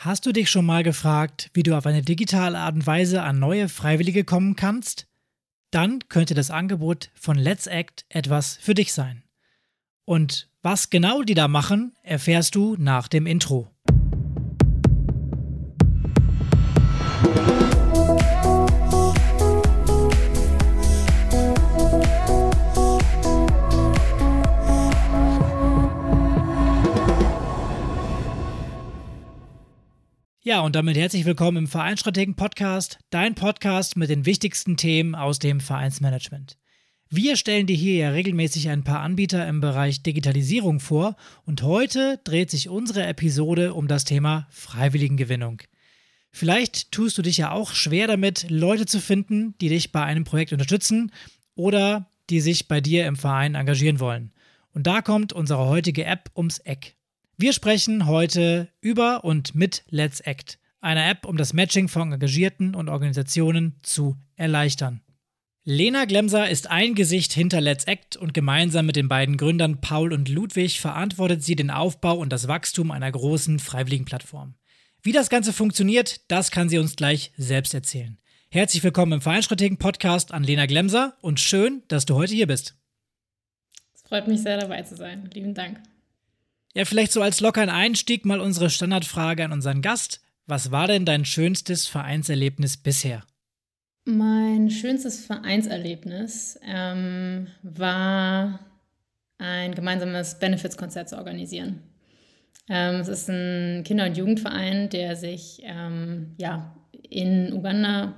Hast du dich schon mal gefragt, wie du auf eine digitale Art und Weise an neue Freiwillige kommen kannst? Dann könnte das Angebot von Let's Act etwas für dich sein. Und was genau die da machen, erfährst du nach dem Intro. Ja, und damit herzlich willkommen im Vereinsstrategen Podcast, dein Podcast mit den wichtigsten Themen aus dem Vereinsmanagement. Wir stellen dir hier ja regelmäßig ein paar Anbieter im Bereich Digitalisierung vor und heute dreht sich unsere Episode um das Thema Freiwilligengewinnung. Vielleicht tust du dich ja auch schwer damit, Leute zu finden, die dich bei einem Projekt unterstützen oder die sich bei dir im Verein engagieren wollen. Und da kommt unsere heutige App ums Eck. Wir sprechen heute über und mit Let's Act, einer App, um das Matching von Engagierten und Organisationen zu erleichtern. Lena Glemser ist ein Gesicht hinter Let's Act und gemeinsam mit den beiden Gründern Paul und Ludwig verantwortet sie den Aufbau und das Wachstum einer großen Freiwilligenplattform. Wie das Ganze funktioniert, das kann sie uns gleich selbst erzählen. Herzlich willkommen im Vereinstrategen Podcast an Lena Glemser und schön, dass du heute hier bist. Es freut mich sehr dabei zu sein. Lieben Dank. Ja, vielleicht so als lockeren Einstieg mal unsere Standardfrage an unseren Gast. Was war denn dein schönstes Vereinserlebnis bisher? Mein schönstes Vereinserlebnis ähm, war ein gemeinsames Benefits-Konzert zu organisieren. Ähm, es ist ein Kinder- und Jugendverein, der sich ähm, ja, in Uganda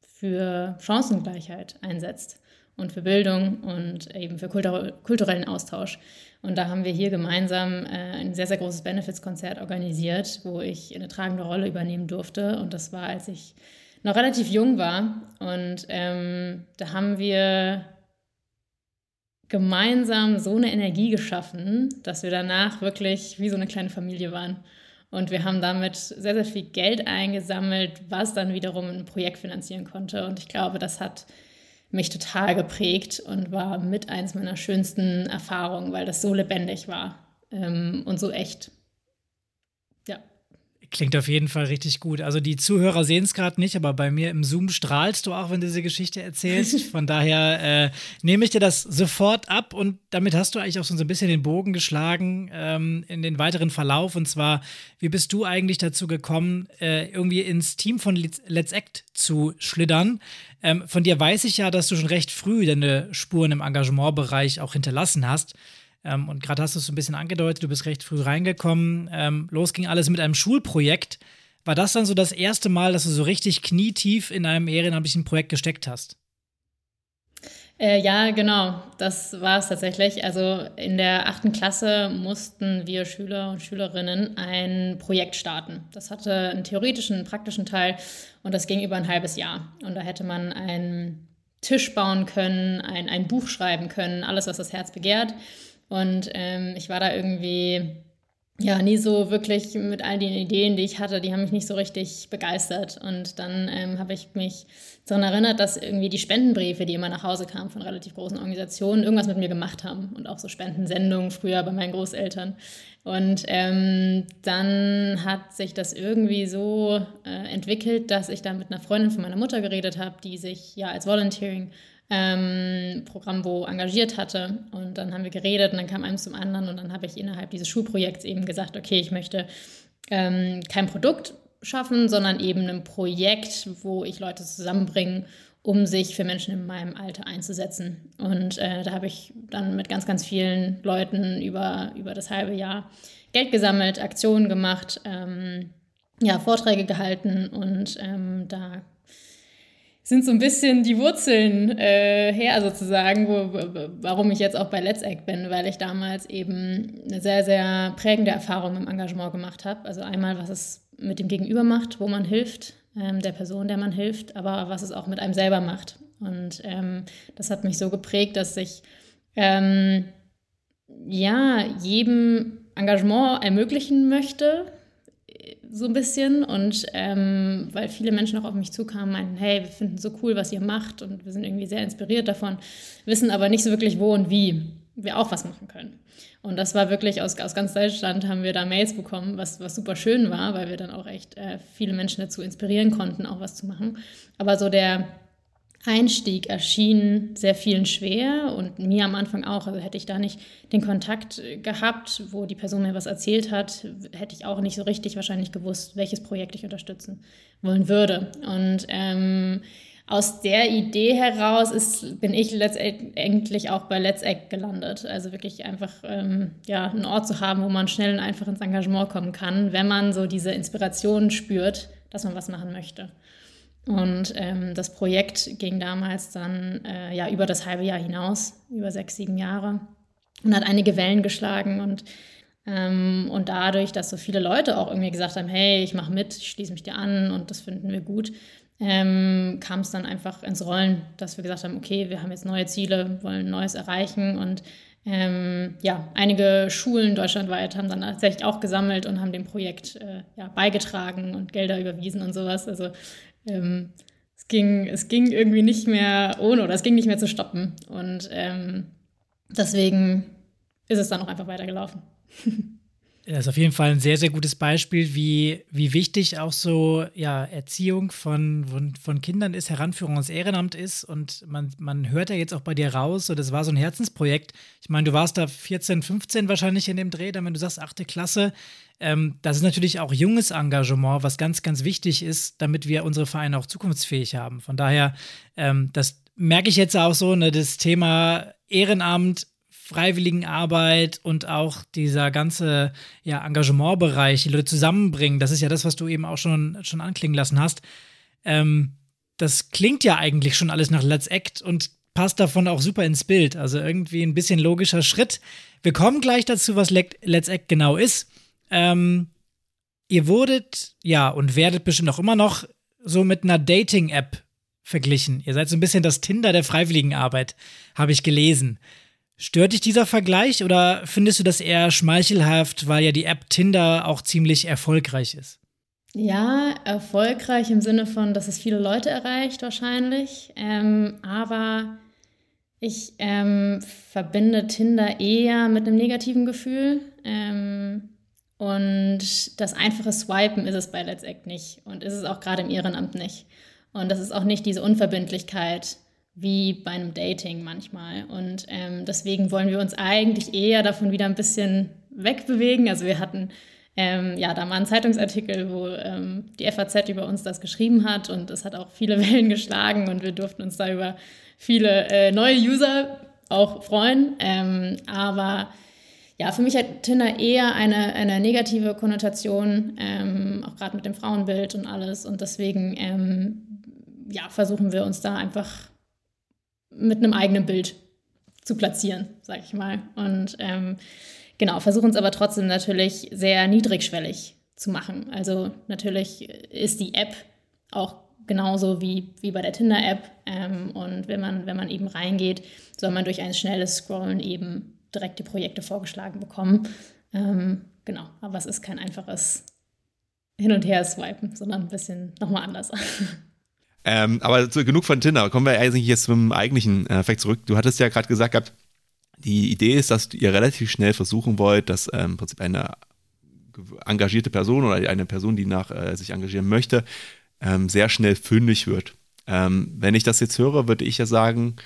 für Chancengleichheit einsetzt und für Bildung und eben für kulturellen Austausch. Und da haben wir hier gemeinsam äh, ein sehr, sehr großes Benefits-Konzert organisiert, wo ich eine tragende Rolle übernehmen durfte. Und das war, als ich noch relativ jung war. Und ähm, da haben wir gemeinsam so eine Energie geschaffen, dass wir danach wirklich wie so eine kleine Familie waren. Und wir haben damit sehr, sehr viel Geld eingesammelt, was dann wiederum ein Projekt finanzieren konnte. Und ich glaube, das hat mich total geprägt und war mit eins meiner schönsten Erfahrungen, weil das so lebendig war ähm, und so echt. Ja. Klingt auf jeden Fall richtig gut. Also die Zuhörer sehen es gerade nicht, aber bei mir im Zoom strahlst du auch, wenn du diese Geschichte erzählst. Von daher äh, nehme ich dir das sofort ab und damit hast du eigentlich auch so ein bisschen den Bogen geschlagen ähm, in den weiteren Verlauf. Und zwar, wie bist du eigentlich dazu gekommen, äh, irgendwie ins Team von Let's Act zu schlittern? Ähm, von dir weiß ich ja, dass du schon recht früh deine Spuren im Engagementbereich auch hinterlassen hast. Ähm, und gerade hast du es so ein bisschen angedeutet, du bist recht früh reingekommen. Ähm, los ging alles mit einem Schulprojekt. War das dann so das erste Mal, dass du so richtig knietief in einem ehrenamtlichen Projekt gesteckt hast? Äh, ja, genau, das war es tatsächlich. Also in der achten Klasse mussten wir Schüler und Schülerinnen ein Projekt starten. Das hatte einen theoretischen, einen praktischen Teil und das ging über ein halbes Jahr. Und da hätte man einen Tisch bauen können, ein, ein Buch schreiben können, alles, was das Herz begehrt. Und ähm, ich war da irgendwie ja, nie so wirklich mit all den Ideen, die ich hatte, die haben mich nicht so richtig begeistert. Und dann ähm, habe ich mich daran erinnert, dass irgendwie die Spendenbriefe, die immer nach Hause kamen von relativ großen Organisationen, irgendwas mit mir gemacht haben. Und auch so Spendensendungen früher bei meinen Großeltern. Und ähm, dann hat sich das irgendwie so äh, entwickelt, dass ich da mit einer Freundin von meiner Mutter geredet habe, die sich ja als Volunteering ähm, Programm wo engagiert hatte. Und dann haben wir geredet und dann kam eins zum anderen und dann habe ich innerhalb dieses Schulprojekts eben gesagt, okay, ich möchte ähm, kein Produkt schaffen, sondern eben ein Projekt, wo ich Leute zusammenbringe, um sich für Menschen in meinem Alter einzusetzen. Und äh, da habe ich dann mit ganz, ganz vielen Leuten über, über das halbe Jahr Geld gesammelt, Aktionen gemacht, ähm, ja, Vorträge gehalten und ähm, da sind so ein bisschen die Wurzeln äh, her sozusagen, wo, warum ich jetzt auch bei Let's Act bin, weil ich damals eben eine sehr, sehr prägende Erfahrung im Engagement gemacht habe. Also einmal, was es mit dem Gegenüber macht, wo man hilft, ähm, der Person, der man hilft, aber was es auch mit einem selber macht. Und ähm, das hat mich so geprägt, dass ich ähm, ja jedem Engagement ermöglichen möchte, so ein bisschen und ähm, weil viele Menschen auch auf mich zukamen, meinten, hey, wir finden so cool, was ihr macht und wir sind irgendwie sehr inspiriert davon, wissen aber nicht so wirklich wo und wie. wir auch was machen können. Und das war wirklich aus, aus ganz Deutschland haben wir da Mails bekommen, was, was super schön war, weil wir dann auch echt äh, viele Menschen dazu inspirieren konnten, auch was zu machen. Aber so der Einstieg erschien sehr vielen schwer und mir am Anfang auch. Also hätte ich da nicht den Kontakt gehabt, wo die Person mir was erzählt hat, hätte ich auch nicht so richtig wahrscheinlich gewusst, welches Projekt ich unterstützen wollen würde. Und ähm, aus der Idee heraus ist, bin ich letztendlich auch bei Let's Act gelandet. Also wirklich einfach ähm, ja, einen Ort zu haben, wo man schnell und einfach ins Engagement kommen kann, wenn man so diese Inspiration spürt, dass man was machen möchte. Und ähm, das Projekt ging damals dann äh, ja über das halbe Jahr hinaus, über sechs, sieben Jahre und hat einige Wellen geschlagen und ähm, und dadurch, dass so viele Leute auch irgendwie gesagt haben, hey, ich mache mit, ich schließe mich dir an und das finden wir gut, ähm, kam es dann einfach ins Rollen, dass wir gesagt haben, okay, wir haben jetzt neue Ziele, wollen Neues erreichen und ähm, ja, einige Schulen deutschlandweit haben dann tatsächlich auch gesammelt und haben dem Projekt äh, ja, beigetragen und Gelder überwiesen und sowas. Also ähm, es, ging, es ging irgendwie nicht mehr ohne oder es ging nicht mehr zu stoppen. Und ähm, deswegen ist es dann auch einfach weitergelaufen. Das ist auf jeden Fall ein sehr, sehr gutes Beispiel, wie, wie wichtig auch so ja, Erziehung von, von, von Kindern ist, Heranführung ans Ehrenamt ist. Und man, man hört ja jetzt auch bei dir raus, so, das war so ein Herzensprojekt. Ich meine, du warst da 14, 15 wahrscheinlich in dem Dreh, dann wenn du sagst, achte Klasse. Ähm, das ist natürlich auch junges Engagement, was ganz, ganz wichtig ist, damit wir unsere Vereine auch zukunftsfähig haben. Von daher, ähm, das merke ich jetzt auch so, ne, das Thema Ehrenamt Freiwilligenarbeit und auch dieser ganze ja, Engagementbereich, die Leute zusammenbringen, das ist ja das, was du eben auch schon, schon anklingen lassen hast. Ähm, das klingt ja eigentlich schon alles nach Let's Act und passt davon auch super ins Bild. Also irgendwie ein bisschen logischer Schritt. Wir kommen gleich dazu, was Let's Act genau ist. Ähm, ihr wurdet, ja, und werdet bestimmt auch immer noch so mit einer Dating-App verglichen. Ihr seid so ein bisschen das Tinder der Freiwilligenarbeit, habe ich gelesen. Stört dich dieser Vergleich oder findest du das eher schmeichelhaft, weil ja die App Tinder auch ziemlich erfolgreich ist? Ja, erfolgreich im Sinne von, dass es viele Leute erreicht wahrscheinlich. Ähm, aber ich ähm, verbinde Tinder eher mit einem negativen Gefühl. Ähm, und das einfache Swipen ist es bei Let's Act nicht. Und ist es auch gerade im Ehrenamt nicht. Und das ist auch nicht diese Unverbindlichkeit, wie bei einem Dating manchmal. Und ähm, deswegen wollen wir uns eigentlich eher davon wieder ein bisschen wegbewegen. Also wir hatten ähm, ja da mal einen Zeitungsartikel, wo ähm, die FAZ über uns das geschrieben hat und es hat auch viele Wellen geschlagen und wir durften uns da über viele äh, neue User auch freuen. Ähm, aber ja, für mich hat Tinder eher eine, eine negative Konnotation, ähm, auch gerade mit dem Frauenbild und alles. Und deswegen ähm, ja, versuchen wir uns da einfach mit einem eigenen Bild zu platzieren, sag ich mal. Und ähm, genau, versuchen es aber trotzdem natürlich sehr niedrigschwellig zu machen. Also natürlich ist die App auch genauso wie, wie bei der Tinder-App. Ähm, und wenn man, wenn man eben reingeht, soll man durch ein schnelles Scrollen eben direkt die Projekte vorgeschlagen bekommen. Ähm, genau, aber es ist kein einfaches Hin- und Her-Swipen, sondern ein bisschen nochmal anders. Ähm, aber genug von Tinder. Kommen wir eigentlich jetzt zum eigentlichen äh, Effekt zurück. Du hattest ja gerade gesagt gehabt, die Idee ist, dass ihr relativ schnell versuchen wollt, dass ähm, im Prinzip eine engagierte Person oder eine Person, die nach äh, sich engagieren möchte, ähm, sehr schnell fündig wird. Ähm, wenn ich das jetzt höre, würde ich ja sagen,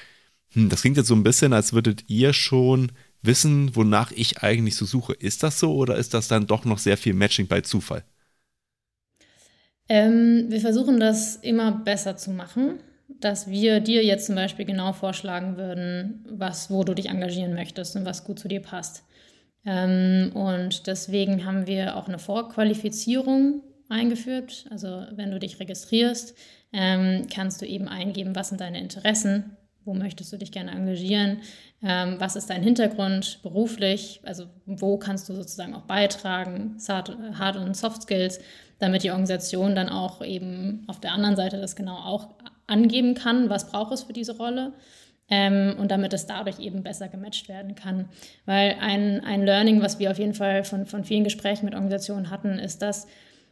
hm, das klingt jetzt so ein bisschen, als würdet ihr schon wissen, wonach ich eigentlich so suche. Ist das so oder ist das dann doch noch sehr viel Matching bei Zufall? Ähm, wir versuchen das immer besser zu machen, dass wir dir jetzt zum Beispiel genau vorschlagen würden, was, wo du dich engagieren möchtest und was gut zu dir passt. Ähm, und deswegen haben wir auch eine Vorqualifizierung eingeführt. Also wenn du dich registrierst, ähm, kannst du eben eingeben, was sind deine Interessen, wo möchtest du dich gerne engagieren, ähm, was ist dein Hintergrund beruflich, also wo kannst du sozusagen auch beitragen, Hard- und Soft Skills damit die Organisation dann auch eben auf der anderen Seite das genau auch angeben kann, was braucht es für diese Rolle. Ähm, und damit es dadurch eben besser gematcht werden kann. Weil ein, ein Learning, was wir auf jeden Fall von, von vielen Gesprächen mit Organisationen hatten, ist, dass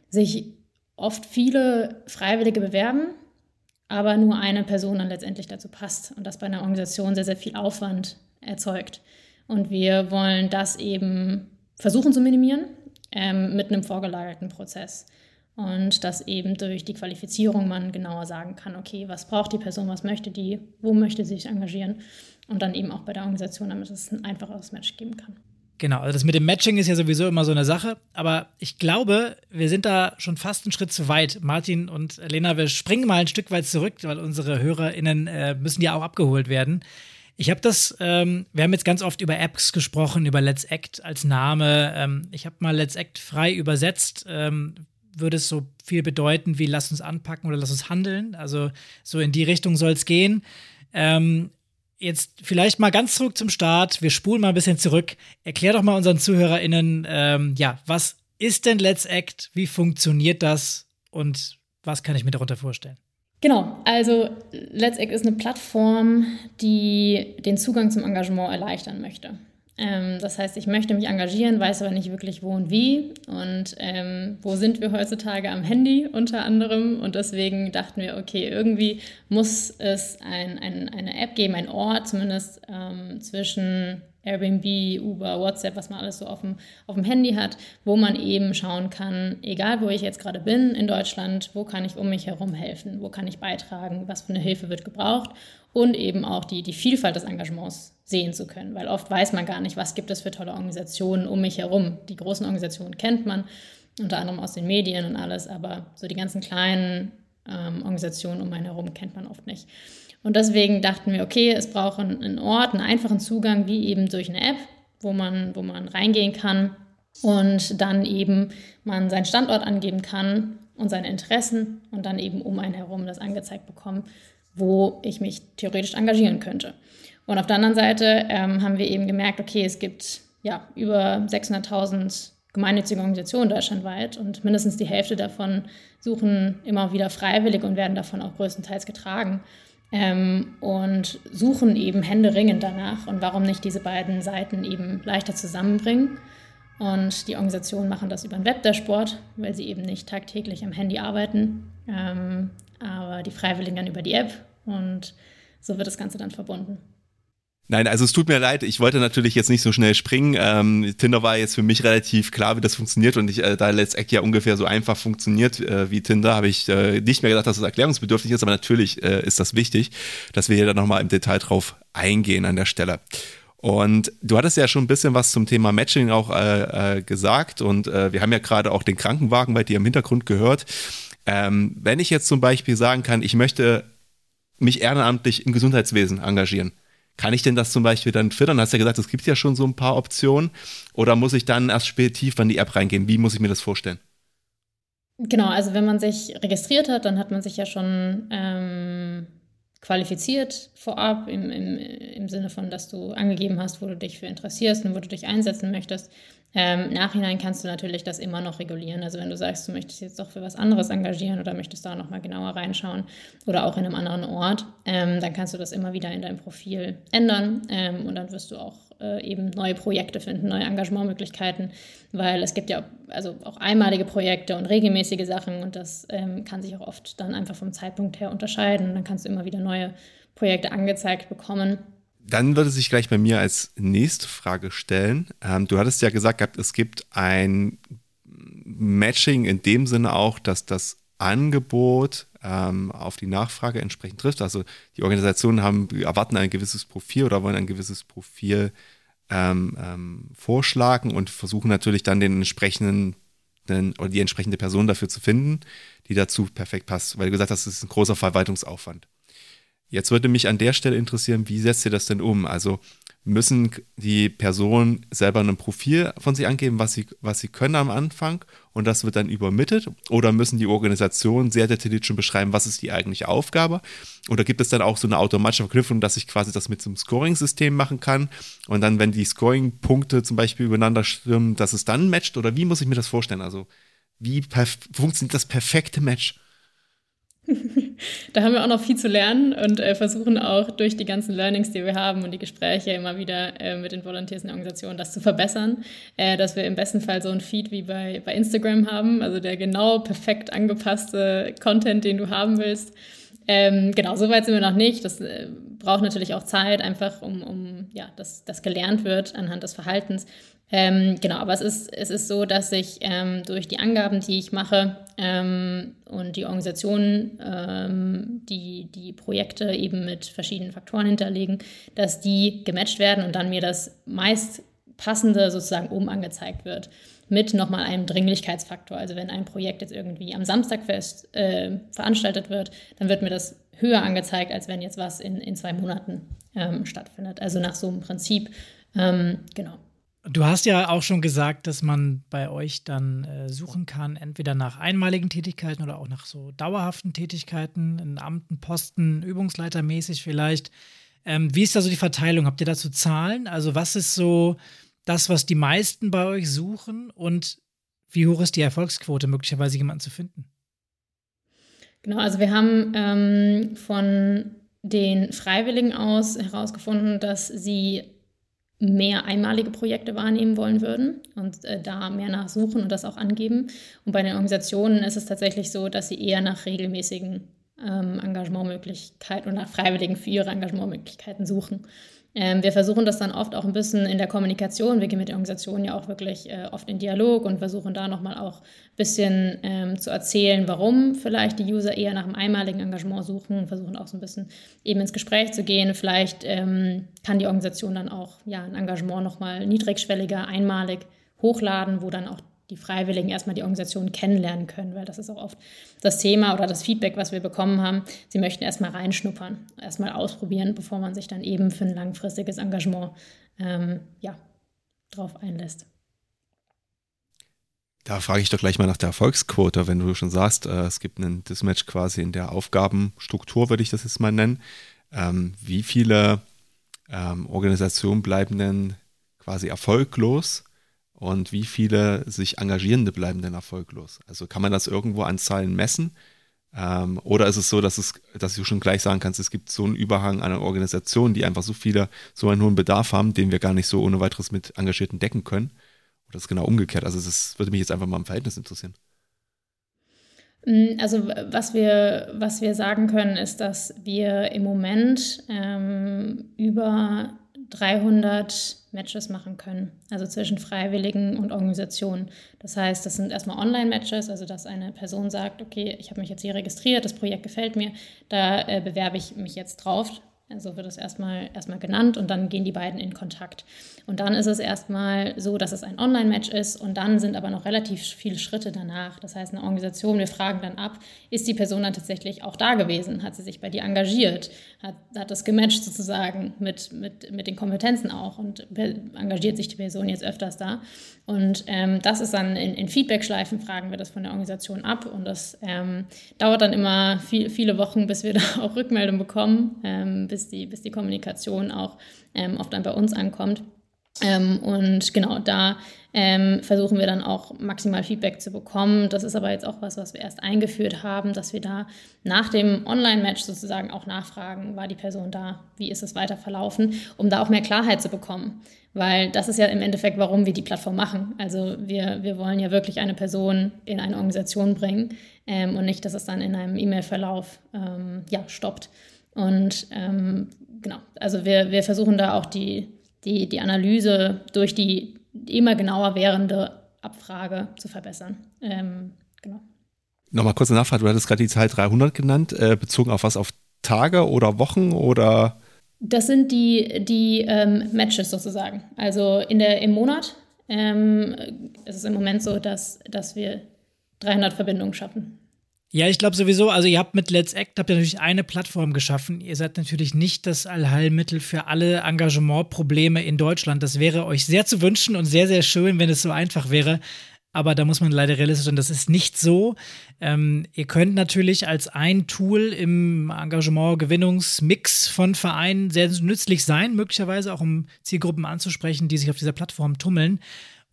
sich oft viele Freiwillige bewerben, aber nur eine Person dann letztendlich dazu passt und das bei einer Organisation sehr, sehr viel Aufwand erzeugt. Und wir wollen das eben versuchen zu minimieren ähm, mit einem vorgelagerten Prozess. Und dass eben durch die Qualifizierung man genauer sagen kann, okay, was braucht die Person, was möchte die, wo möchte sie sich engagieren und dann eben auch bei der Organisation, damit es ein einfacheres Match geben kann. Genau, also das mit dem Matching ist ja sowieso immer so eine Sache, aber ich glaube, wir sind da schon fast einen Schritt zu weit. Martin und Lena, wir springen mal ein Stück weit zurück, weil unsere HörerInnen äh, müssen ja auch abgeholt werden. Ich habe das, ähm, wir haben jetzt ganz oft über Apps gesprochen, über Let's Act als Name. Ähm, ich habe mal Let's Act frei übersetzt. Ähm, würde es so viel bedeuten wie lass uns anpacken oder lass uns handeln. Also so in die Richtung soll es gehen. Ähm, jetzt vielleicht mal ganz zurück zum Start. Wir spulen mal ein bisschen zurück. Erklär doch mal unseren ZuhörerInnen, ähm, ja, was ist denn Let's Act? Wie funktioniert das? Und was kann ich mir darunter vorstellen? Genau, also Let's Act ist eine Plattform, die den Zugang zum Engagement erleichtern möchte. Ähm, das heißt, ich möchte mich engagieren, weiß aber nicht wirklich wo und wie. Und ähm, wo sind wir heutzutage am Handy unter anderem? Und deswegen dachten wir, okay, irgendwie muss es ein, ein, eine App geben, ein Ort zumindest ähm, zwischen Airbnb, Uber, WhatsApp, was man alles so auf dem, auf dem Handy hat, wo man eben schauen kann, egal wo ich jetzt gerade bin in Deutschland, wo kann ich um mich herum helfen, wo kann ich beitragen, was für eine Hilfe wird gebraucht und eben auch die, die Vielfalt des Engagements sehen zu können, weil oft weiß man gar nicht, was gibt es für tolle Organisationen um mich herum. Die großen Organisationen kennt man, unter anderem aus den Medien und alles, aber so die ganzen kleinen ähm, Organisationen um einen herum kennt man oft nicht. Und deswegen dachten wir, okay, es braucht einen Ort, einen einfachen Zugang, wie eben durch eine App, wo man, wo man reingehen kann und dann eben man seinen Standort angeben kann und seine Interessen und dann eben um einen herum das angezeigt bekommen, wo ich mich theoretisch engagieren könnte. Und auf der anderen Seite ähm, haben wir eben gemerkt, okay, es gibt ja über 600.000 gemeinnützige Organisationen deutschlandweit und mindestens die Hälfte davon suchen immer wieder freiwillig und werden davon auch größtenteils getragen ähm, und suchen eben händeringend danach. Und warum nicht diese beiden Seiten eben leichter zusammenbringen? Und die Organisationen machen das über ein Webdashboard, weil sie eben nicht tagtäglich am Handy arbeiten, ähm, aber die Freiwilligen dann über die App und so wird das Ganze dann verbunden. Nein, also es tut mir leid, ich wollte natürlich jetzt nicht so schnell springen. Ähm, Tinder war jetzt für mich relativ klar, wie das funktioniert und ich, äh, da Let's Act ja ungefähr so einfach funktioniert äh, wie Tinder, habe ich äh, nicht mehr gedacht, dass es das erklärungsbedürftig ist, aber natürlich äh, ist das wichtig, dass wir hier dann nochmal im Detail drauf eingehen an der Stelle. Und du hattest ja schon ein bisschen was zum Thema Matching auch äh, äh, gesagt und wir haben ja gerade auch den Krankenwagen bei dir im Hintergrund gehört. Ähm, wenn ich jetzt zum Beispiel sagen kann, ich möchte mich ehrenamtlich im Gesundheitswesen engagieren, kann ich denn das zum Beispiel dann filtern? Du hast ja gesagt, es gibt ja schon so ein paar Optionen. Oder muss ich dann erst spät tief in die App reingehen? Wie muss ich mir das vorstellen? Genau, also wenn man sich registriert hat, dann hat man sich ja schon ähm, qualifiziert vorab, im, im, im Sinne von, dass du angegeben hast, wo du dich für interessierst und wo du dich einsetzen möchtest. Ähm, Nachhinein kannst du natürlich das immer noch regulieren. Also wenn du sagst, du möchtest jetzt doch für was anderes engagieren oder möchtest da nochmal genauer reinschauen oder auch in einem anderen Ort, ähm, dann kannst du das immer wieder in deinem Profil ändern ähm, und dann wirst du auch äh, eben neue Projekte finden, neue Engagementmöglichkeiten, weil es gibt ja also auch einmalige Projekte und regelmäßige Sachen und das ähm, kann sich auch oft dann einfach vom Zeitpunkt her unterscheiden. Dann kannst du immer wieder neue Projekte angezeigt bekommen dann würde sich gleich bei mir als nächste Frage stellen. Ähm, du hattest ja gesagt, es gibt ein Matching in dem Sinne auch, dass das Angebot ähm, auf die Nachfrage entsprechend trifft. Also die Organisationen haben, erwarten ein gewisses Profil oder wollen ein gewisses Profil ähm, ähm vorschlagen und versuchen natürlich dann den entsprechenden den, oder die entsprechende Person dafür zu finden, die dazu perfekt passt. Weil du gesagt hast, das ist ein großer Verwaltungsaufwand. Jetzt würde mich an der Stelle interessieren, wie setzt ihr das denn um? Also müssen die Personen selber ein Profil von sich angeben, was sie, was sie können am Anfang und das wird dann übermittelt? Oder müssen die Organisationen sehr detailliert schon beschreiben, was ist die eigentliche Aufgabe? Oder gibt es dann auch so eine automatische Verknüpfung, dass ich quasi das mit so einem Scoring-System machen kann und dann, wenn die Scoring-Punkte zum Beispiel übereinander stimmen, dass es dann matcht? Oder wie muss ich mir das vorstellen? Also wie funktioniert das perfekte Match? da haben wir auch noch viel zu lernen und äh, versuchen auch durch die ganzen Learnings, die wir haben und die Gespräche immer wieder äh, mit den Volunteers in der Organisation das zu verbessern, äh, dass wir im besten Fall so ein Feed wie bei, bei Instagram haben, also der genau perfekt angepasste Content, den du haben willst. Ähm, genau, so weit sind wir noch nicht. Das äh, braucht natürlich auch Zeit, einfach um, um ja, dass das gelernt wird anhand des Verhaltens. Ähm, genau, aber es ist, es ist so, dass ich ähm, durch die Angaben, die ich mache ähm, und die Organisationen, ähm, die die Projekte eben mit verschiedenen Faktoren hinterlegen, dass die gematcht werden und dann mir das meist passende sozusagen oben angezeigt wird mit nochmal einem Dringlichkeitsfaktor. Also wenn ein Projekt jetzt irgendwie am Samstag fest äh, veranstaltet wird, dann wird mir das höher angezeigt, als wenn jetzt was in, in zwei Monaten ähm, stattfindet. Also nach so einem Prinzip, ähm, genau. Du hast ja auch schon gesagt, dass man bei euch dann äh, suchen kann, entweder nach einmaligen Tätigkeiten oder auch nach so dauerhaften Tätigkeiten, in Amten, Posten, Übungsleitermäßig vielleicht. Ähm, wie ist da so die Verteilung? Habt ihr dazu Zahlen? Also was ist so das, was die meisten bei euch suchen und wie hoch ist die Erfolgsquote, möglicherweise jemanden zu finden? Genau, also wir haben ähm, von den Freiwilligen aus herausgefunden, dass sie mehr einmalige Projekte wahrnehmen wollen würden und äh, da mehr nachsuchen und das auch angeben. Und bei den Organisationen ist es tatsächlich so, dass sie eher nach regelmäßigen ähm, Engagementmöglichkeiten und nach Freiwilligen für ihre Engagementmöglichkeiten suchen. Ähm, wir versuchen das dann oft auch ein bisschen in der Kommunikation. Wir gehen mit der Organisation ja auch wirklich äh, oft in Dialog und versuchen da nochmal auch ein bisschen ähm, zu erzählen, warum vielleicht die User eher nach einem einmaligen Engagement suchen, versuchen auch so ein bisschen eben ins Gespräch zu gehen. Vielleicht ähm, kann die Organisation dann auch ja, ein Engagement nochmal niedrigschwelliger, einmalig hochladen, wo dann auch die Freiwilligen erstmal die Organisation kennenlernen können, weil das ist auch oft das Thema oder das Feedback, was wir bekommen haben. Sie möchten erstmal reinschnuppern, erstmal ausprobieren, bevor man sich dann eben für ein langfristiges Engagement ähm, ja, drauf einlässt. Da frage ich doch gleich mal nach der Erfolgsquote, wenn du schon sagst, äh, es gibt einen Dismatch quasi in der Aufgabenstruktur, würde ich das jetzt mal nennen. Ähm, wie viele ähm, Organisationen bleiben denn quasi erfolglos und wie viele sich Engagierende bleiben denn erfolglos? Also kann man das irgendwo an Zahlen messen? Ähm, oder ist es so, dass, es, dass du schon gleich sagen kannst, es gibt so einen Überhang an Organisationen, die einfach so viele, so einen hohen Bedarf haben, den wir gar nicht so ohne weiteres mit Engagierten decken können? Oder ist es genau umgekehrt? Also das würde mich jetzt einfach mal im Verhältnis interessieren. Mm, also was wir, was wir sagen können, ist, dass wir im Moment ähm, über 300 Matches machen können, also zwischen Freiwilligen und Organisationen. Das heißt, das sind erstmal Online-Matches, also dass eine Person sagt, okay, ich habe mich jetzt hier registriert, das Projekt gefällt mir, da äh, bewerbe ich mich jetzt drauf. Also wird es erstmal, erstmal genannt und dann gehen die beiden in Kontakt. Und dann ist es erstmal so, dass es ein Online-Match ist und dann sind aber noch relativ viele Schritte danach. Das heißt, eine Organisation, wir fragen dann ab, ist die Person dann tatsächlich auch da gewesen? Hat sie sich bei dir engagiert? Hat, hat das gematcht sozusagen mit, mit, mit den Kompetenzen auch und engagiert sich die Person jetzt öfters da? Und ähm, das ist dann in, in Feedback-Schleifen, fragen wir das von der Organisation ab. Und das ähm, dauert dann immer viel, viele Wochen, bis wir da auch Rückmeldung bekommen, ähm, bis, die, bis die Kommunikation auch ähm, oft dann bei uns ankommt. Ähm, und genau, da ähm, versuchen wir dann auch maximal Feedback zu bekommen. Das ist aber jetzt auch was, was wir erst eingeführt haben, dass wir da nach dem Online-Match sozusagen auch nachfragen, war die Person da, wie ist es weiter verlaufen, um da auch mehr Klarheit zu bekommen. Weil das ist ja im Endeffekt, warum wir die Plattform machen. Also wir, wir wollen ja wirklich eine Person in eine Organisation bringen ähm, und nicht, dass es dann in einem E-Mail-Verlauf ähm, ja, stoppt. Und ähm, genau, also wir, wir versuchen da auch die, die, die Analyse durch die immer genauer währende Abfrage zu verbessern. Ähm, genau. Nochmal kurze Nachfrage, du hattest gerade die Zahl 300 genannt, äh, bezogen auf was, auf Tage oder Wochen oder das sind die, die ähm, Matches sozusagen. Also in der, im Monat ähm, ist es im Moment so, dass, dass wir 300 Verbindungen schaffen. Ja, ich glaube sowieso, also ihr habt mit Let's Act habt ihr natürlich eine Plattform geschaffen. Ihr seid natürlich nicht das Allheilmittel für alle Engagementprobleme in Deutschland. Das wäre euch sehr zu wünschen und sehr, sehr schön, wenn es so einfach wäre aber da muss man leider realistisch sein, das ist nicht so. Ähm, ihr könnt natürlich als ein Tool im Engagement-Gewinnungsmix von Vereinen sehr nützlich sein, möglicherweise auch um Zielgruppen anzusprechen, die sich auf dieser Plattform tummeln.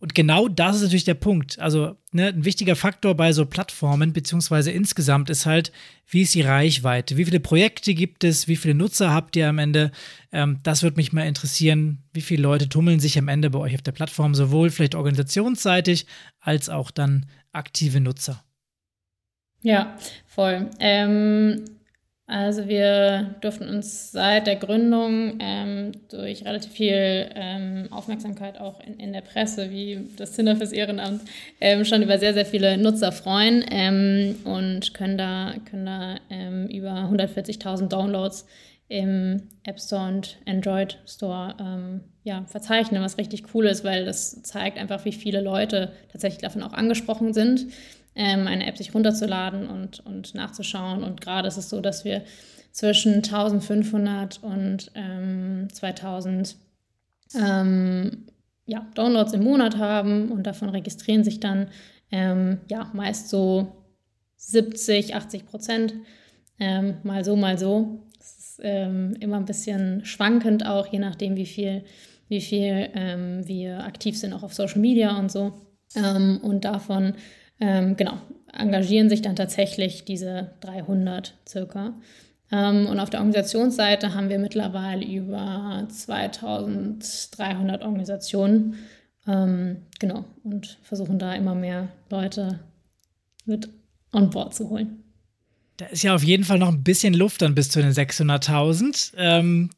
Und genau das ist natürlich der Punkt. Also ne, ein wichtiger Faktor bei so Plattformen, beziehungsweise insgesamt, ist halt, wie ist die Reichweite? Wie viele Projekte gibt es? Wie viele Nutzer habt ihr am Ende? Ähm, das würde mich mal interessieren. Wie viele Leute tummeln sich am Ende bei euch auf der Plattform, sowohl vielleicht organisationsseitig als auch dann aktive Nutzer? Ja, voll. Ähm, Also wir durften uns seit der Gründung ähm, durch relativ viel ähm, Aufmerksamkeit auch in, in, der Presse, wie das Tinder fürs Ehrenamt, ähm, schon über sehr, sehr viele Nutzer freuen ähm, und können da, können da ähm, über 140.000 Downloads im App Store und Android Store ähm, ja, verzeichnen, was richtig cool ist, weil das zeigt einfach, wie viele Leute tatsächlich davon auch angesprochen sind ähm, eine App sich runterzuladen und, und nachzuschauen. Und gerade ist es so, dass wir zwischen 1500 und ähm, 2000 ähm, ja, Downloads im Monat haben und davon registrieren sich dann ähm, ja, meist so 70, 80 Prozent. Ähm, mal so, mal so. Das ist ähm, immer ein bisschen schwankend auch, je nachdem, wie viel, wie viel wir aktiv sind, auch auf Social Media und so. und davon ähm, genau, engagieren sich dann tatsächlich diese 300 circa. Ähm, und auf der Organisationsseite haben wir mittlerweile über 2300 Organisationen. Ähm, genau, und versuchen da immer mehr Leute mit on board zu holen. Da ist ja auf jeden Fall noch ein bisschen Luft dann bis zu den 600.000. Ähm,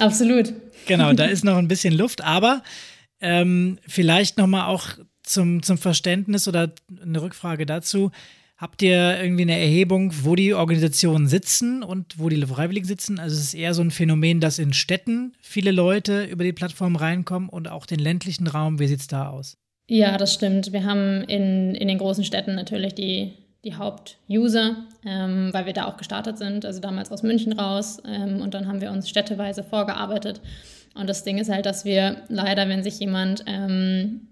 Absolut. Genau, da ist noch ein bisschen Luft, aber ähm, vielleicht nochmal auch zum, zum Verständnis oder eine Rückfrage dazu. Habt ihr irgendwie eine Erhebung, wo die Organisationen sitzen und wo die Freiwilligen sitzen? Also es ist eher so ein Phänomen, dass in Städten viele Leute über die Plattform reinkommen und auch den ländlichen Raum. Wie sieht es da aus? Ja, das stimmt. Wir haben in, in den großen Städten natürlich die, die Hauptuser, ähm, weil wir da auch gestartet sind, also damals aus München raus. Ähm, und dann haben wir uns städteweise vorgearbeitet. Und das Ding ist halt, dass wir leider, wenn sich jemand ähm,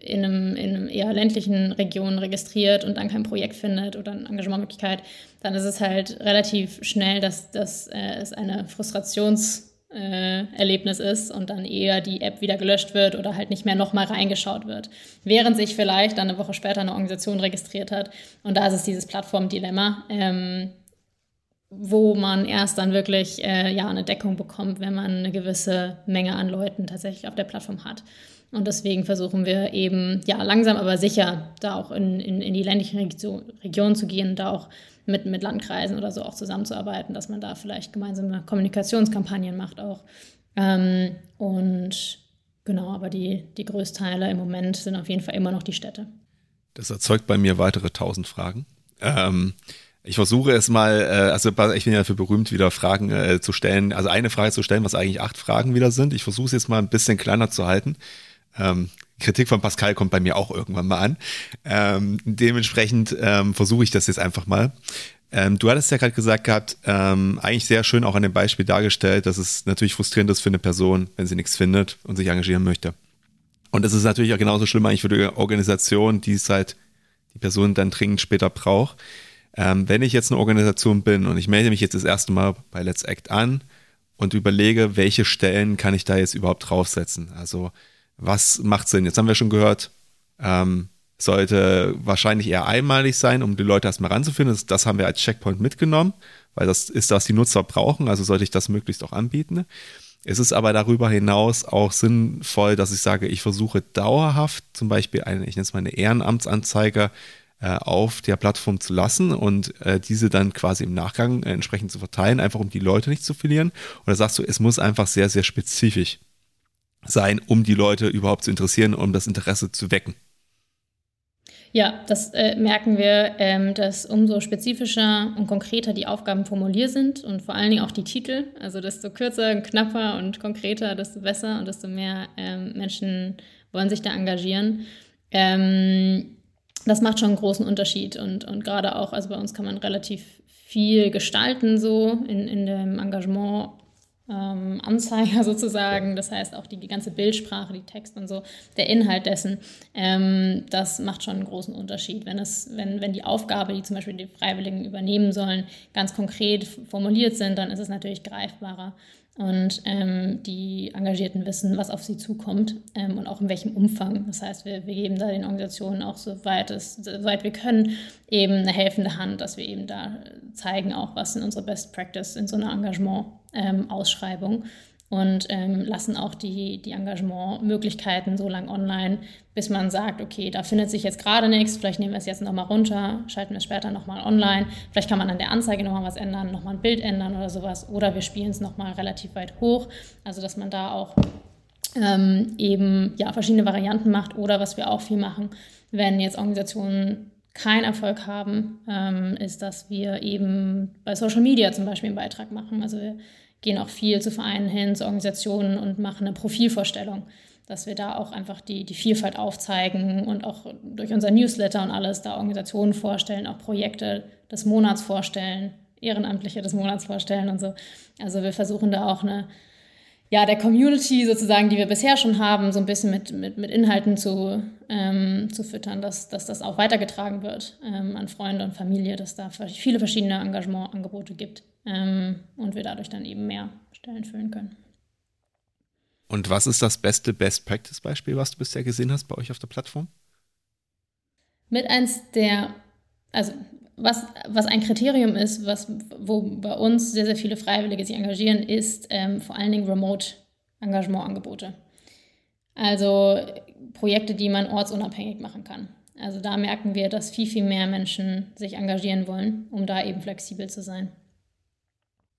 in, einem, in einem eher ländlichen Region registriert und dann kein Projekt findet oder eine Engagementmöglichkeit, dann ist es halt relativ schnell, dass, dass äh, es eine Frustrationserlebnis äh, ist und dann eher die App wieder gelöscht wird oder halt nicht mehr nochmal reingeschaut wird. Während sich vielleicht dann eine Woche später eine Organisation registriert hat. Und da ist es dieses Plattformdilemma. Ähm, wo man erst dann wirklich äh, ja, eine Deckung bekommt, wenn man eine gewisse Menge an Leuten tatsächlich auf der Plattform hat. Und deswegen versuchen wir eben, ja, langsam aber sicher da auch in, in, in die ländlichen Regionen zu gehen, da auch mit, mit Landkreisen oder so auch zusammenzuarbeiten, dass man da vielleicht gemeinsame Kommunikationskampagnen macht auch. Ähm, und genau, aber die, die Größteile im Moment sind auf jeden Fall immer noch die Städte. Das erzeugt bei mir weitere tausend Fragen. Ähm, ich versuche es mal, äh, also ich bin ja dafür berühmt, wieder Fragen äh, zu stellen, also eine Frage zu stellen, was eigentlich acht Fragen wieder sind. Ich versuche es jetzt mal ein bisschen kleiner zu halten. Ähm, Kritik von Pascal kommt bei mir auch irgendwann mal an. Ähm, dementsprechend ähm, versuche ich das jetzt einfach mal. Ähm, du hattest ja gerade gesagt gehabt, ähm, eigentlich sehr schön auch an dem Beispiel dargestellt, dass es natürlich frustrierend ist für eine Person, wenn sie nichts findet und sich engagieren möchte. Und es ist natürlich auch genauso schlimm eigentlich für die Organisation, die es halt die Person dann dringend später braucht. Ähm, wenn ich jetzt eine Organisation bin und ich melde mich jetzt das erste Mal bei Let's Act an und überlege, welche Stellen kann ich da jetzt überhaupt draufsetzen? Also was macht Sinn? Jetzt haben wir schon gehört, ähm, sollte wahrscheinlich eher einmalig sein, um die Leute erstmal ranzufinden. Das, das haben wir als Checkpoint mitgenommen, weil das ist, was die Nutzer brauchen, also sollte ich das möglichst auch anbieten. Es ist aber darüber hinaus auch sinnvoll, dass ich sage, ich versuche dauerhaft zum Beispiel eine, ich nenne es mal eine Ehrenamtsanzeige äh, auf der Plattform zu lassen und äh, diese dann quasi im Nachgang entsprechend zu verteilen, einfach um die Leute nicht zu verlieren. Oder sagst du, es muss einfach sehr, sehr spezifisch sein, um die Leute überhaupt zu interessieren, um das Interesse zu wecken. Ja, das äh, merken wir, ähm, dass umso spezifischer und konkreter die Aufgaben formuliert sind und vor allen Dingen auch die Titel. Also desto kürzer, knapper und konkreter, desto besser und desto mehr ähm, Menschen wollen sich da engagieren. Ähm, das macht schon einen großen Unterschied und, und gerade auch, also bei uns kann man relativ viel gestalten so in, in dem Engagement ähm, Anzeiger sozusagen, das heißt auch die, die ganze Bildsprache, die Text und so, der Inhalt dessen, ähm, das macht schon einen großen Unterschied. Wenn, es, wenn, wenn die Aufgabe, die zum Beispiel die Freiwilligen übernehmen sollen, ganz konkret formuliert sind, dann ist es natürlich greifbarer und ähm, die Engagierten wissen, was auf sie zukommt ähm, und auch in welchem Umfang. Das heißt, wir, wir geben da den Organisationen auch soweit, es, soweit wir können eben eine helfende Hand, dass wir eben da zeigen auch, was sind unsere Best Practice in so einer Engagement-Ausschreibung. Ähm, und ähm, lassen auch die, die Engagementmöglichkeiten so lang online, bis man sagt, okay, da findet sich jetzt gerade nichts, vielleicht nehmen wir es jetzt nochmal runter, schalten wir es später nochmal online, vielleicht kann man an der Anzeige nochmal was ändern, nochmal ein Bild ändern oder sowas, oder wir spielen es nochmal relativ weit hoch, also dass man da auch ähm, eben ja, verschiedene Varianten macht. Oder was wir auch viel machen, wenn jetzt Organisationen keinen Erfolg haben, ähm, ist, dass wir eben bei Social Media zum Beispiel einen Beitrag machen. Also wir gehen auch viel zu Vereinen hin, zu Organisationen und machen eine Profilvorstellung, dass wir da auch einfach die, die Vielfalt aufzeigen und auch durch unser Newsletter und alles da Organisationen vorstellen, auch Projekte des Monats vorstellen, Ehrenamtliche des Monats vorstellen und so. Also wir versuchen da auch eine, ja, der Community sozusagen, die wir bisher schon haben, so ein bisschen mit, mit, mit Inhalten zu, ähm, zu füttern, dass, dass das auch weitergetragen wird ähm, an Freunde und Familie, dass da viele verschiedene Engagementangebote gibt ähm, und wir dadurch dann eben mehr Stellen füllen können. Und was ist das beste Best-Practice-Beispiel, was du bisher gesehen hast bei euch auf der Plattform? Mit eins der, also was, was ein Kriterium ist, was, wo bei uns sehr, sehr viele Freiwillige sich engagieren, ist ähm, vor allen Dingen Remote-Engagementangebote. Also Projekte, die man ortsunabhängig machen kann. Also da merken wir, dass viel, viel mehr Menschen sich engagieren wollen, um da eben flexibel zu sein.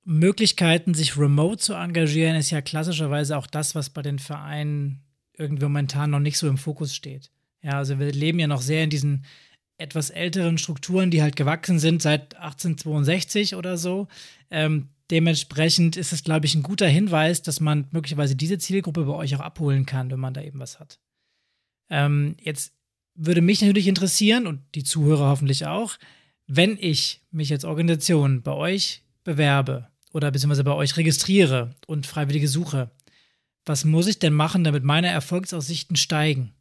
Möglichkeiten, sich remote zu engagieren, ist ja klassischerweise auch das, was bei den Vereinen irgendwie momentan noch nicht so im Fokus steht. Ja, also wir leben ja noch sehr in diesen etwas älteren Strukturen, die halt gewachsen sind seit 1862 oder so. Ähm, dementsprechend ist es, glaube ich, ein guter Hinweis, dass man möglicherweise diese Zielgruppe bei euch auch abholen kann, wenn man da eben was hat. Ähm, jetzt würde mich natürlich interessieren und die Zuhörer hoffentlich auch, wenn ich mich als Organisation bei euch bewerbe oder beziehungsweise bei euch registriere und Freiwillige suche, was muss ich denn machen, damit meine Erfolgsaussichten steigen?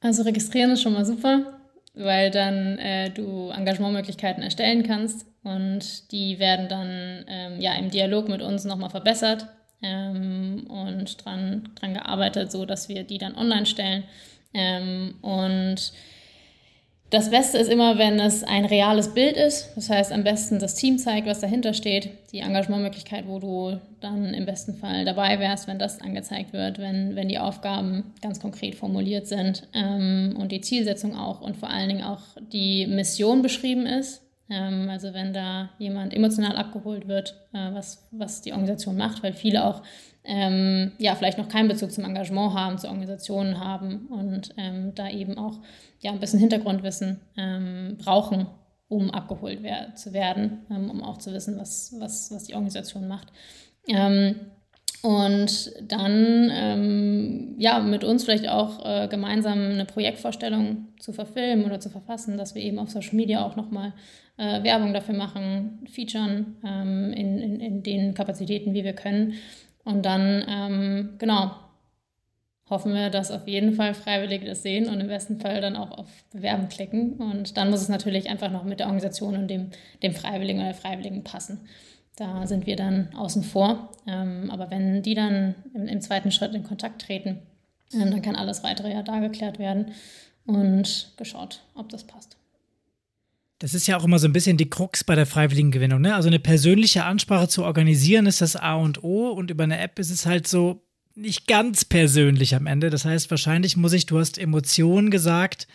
Also registrieren ist schon mal super, weil dann äh, du Engagementmöglichkeiten erstellen kannst und die werden dann ähm, ja im Dialog mit uns nochmal verbessert ähm, und dran, dran gearbeitet, so dass wir die dann online stellen. Ähm, und das Beste ist immer, wenn es ein reales Bild ist. Das heißt, am besten das Team zeigt, was dahinter steht. Die Engagementmöglichkeit, wo du dann im besten Fall dabei wärst, wenn das angezeigt wird, wenn, wenn die Aufgaben ganz konkret formuliert sind ähm, und die Zielsetzung auch und vor allen Dingen auch die Mission beschrieben ist. Ähm, also wenn da jemand emotional abgeholt wird, äh, was, was die Organisation macht, weil viele auch ähm, ja, vielleicht noch keinen Bezug zum Engagement haben, zu Organisationen haben und ähm, da eben auch ja, ein bisschen Hintergrundwissen ähm, brauchen, um abgeholt wer zu werden, ähm, um auch zu wissen, was, was, was die Organisation macht. Ähm, und dann ähm, ja, mit uns vielleicht auch äh, gemeinsam eine Projektvorstellung zu verfilmen oder zu verfassen, dass wir eben auf Social Media auch nochmal äh, Werbung dafür machen, featuren in, in, in den Kapazitäten, wie wir können und dann, ähm, genau, hoffen wir, dass auf jeden Fall Freiwillige das sehen und im besten Fall dann auch auf Bewerben klicken. Und dann muss es natürlich einfach noch mit der Organisation und dem, dem Freiwilligen oder der Freiwilligen passen. Da sind wir dann außen vor. Ähm, aber wenn die dann im, im, zweiten Schritt in Kontakt treten, ähm, dann kann alles weitere ja da geklärt werden und geschaut, ob das passt. Das ist ja auch immer so ein bisschen die Krux bei der freiwilligen Gewinnung. Ne? Also eine persönliche Ansprache zu organisieren ist das A und O und über eine App ist es halt so nicht ganz persönlich am Ende. Das heißt, wahrscheinlich muss ich, du hast Emotionen gesagt,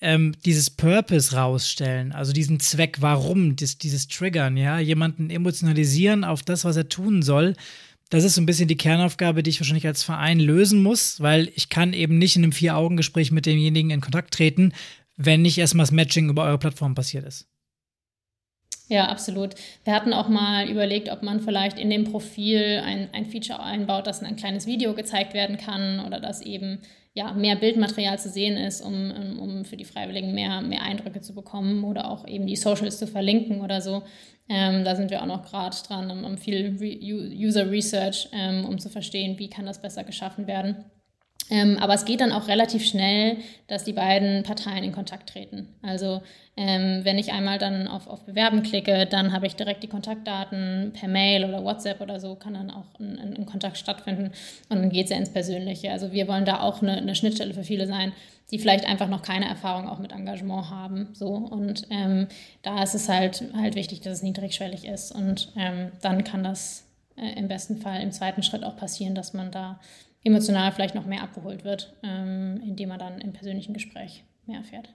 ähm, dieses Purpose rausstellen, also diesen Zweck, warum, das, dieses Triggern, ja, jemanden emotionalisieren auf das, was er tun soll. Das ist so ein bisschen die Kernaufgabe, die ich wahrscheinlich als Verein lösen muss, weil ich kann eben nicht in einem Vier-Augen-Gespräch mit demjenigen in Kontakt treten, wenn nicht erstmal das Matching über eure Plattform passiert ist. Ja, absolut. Wir hatten auch mal überlegt, ob man vielleicht in dem Profil ein, ein Feature einbaut, dass ein kleines Video gezeigt werden kann oder dass eben ja, mehr Bildmaterial zu sehen ist, um, um für die Freiwilligen mehr, mehr Eindrücke zu bekommen oder auch eben die Socials zu verlinken oder so. Ähm, da sind wir auch noch gerade dran, um, um viel Re User Research, ähm, um zu verstehen, wie kann das besser geschaffen werden. Ähm, aber es geht dann auch relativ schnell, dass die beiden Parteien in Kontakt treten. Also ähm, wenn ich einmal dann auf, auf Bewerben klicke, dann habe ich direkt die Kontaktdaten per Mail oder WhatsApp oder so, kann dann auch ein, Kontakt stattfinden und dann geht es ja ins Persönliche. Also wir wollen da auch eine, eine, Schnittstelle für viele sein, die vielleicht einfach noch keine Erfahrung auch mit Engagement haben. So. Und ähm, da ist es halt, halt wichtig, dass es niedrigschwellig ist und ähm, dann kann das äh, im besten Fall im zweiten Schritt auch passieren, dass man da emotional vielleicht noch mehr abgeholt wird, ähm, indem man dann im persönlichen Gespräch mehr erfährt.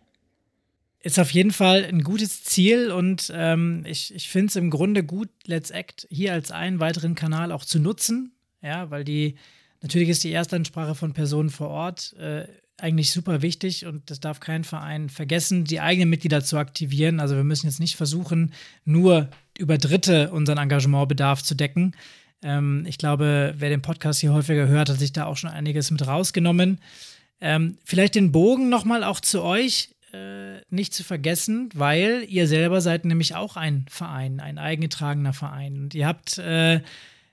Ist auf jeden Fall ein gutes Ziel und ähm, ich, ich finde es im Grunde gut, Let's Act hier als einen weiteren Kanal auch zu nutzen. Ja, weil die, natürlich ist die Erstansprache von Personen vor Ort äh, eigentlich super wichtig und das darf kein Verein vergessen, die eigenen Mitglieder zu aktivieren. Also wir müssen jetzt nicht versuchen, nur über Dritte unseren Engagementbedarf zu decken. Ähm, ich glaube, wer den Podcast hier häufiger hört, hat sich da auch schon einiges mit rausgenommen. Ähm, vielleicht den Bogen nochmal auch zu euch äh, nicht zu vergessen, weil ihr selber seid nämlich auch ein Verein, ein eingetragener Verein. Und ihr habt äh,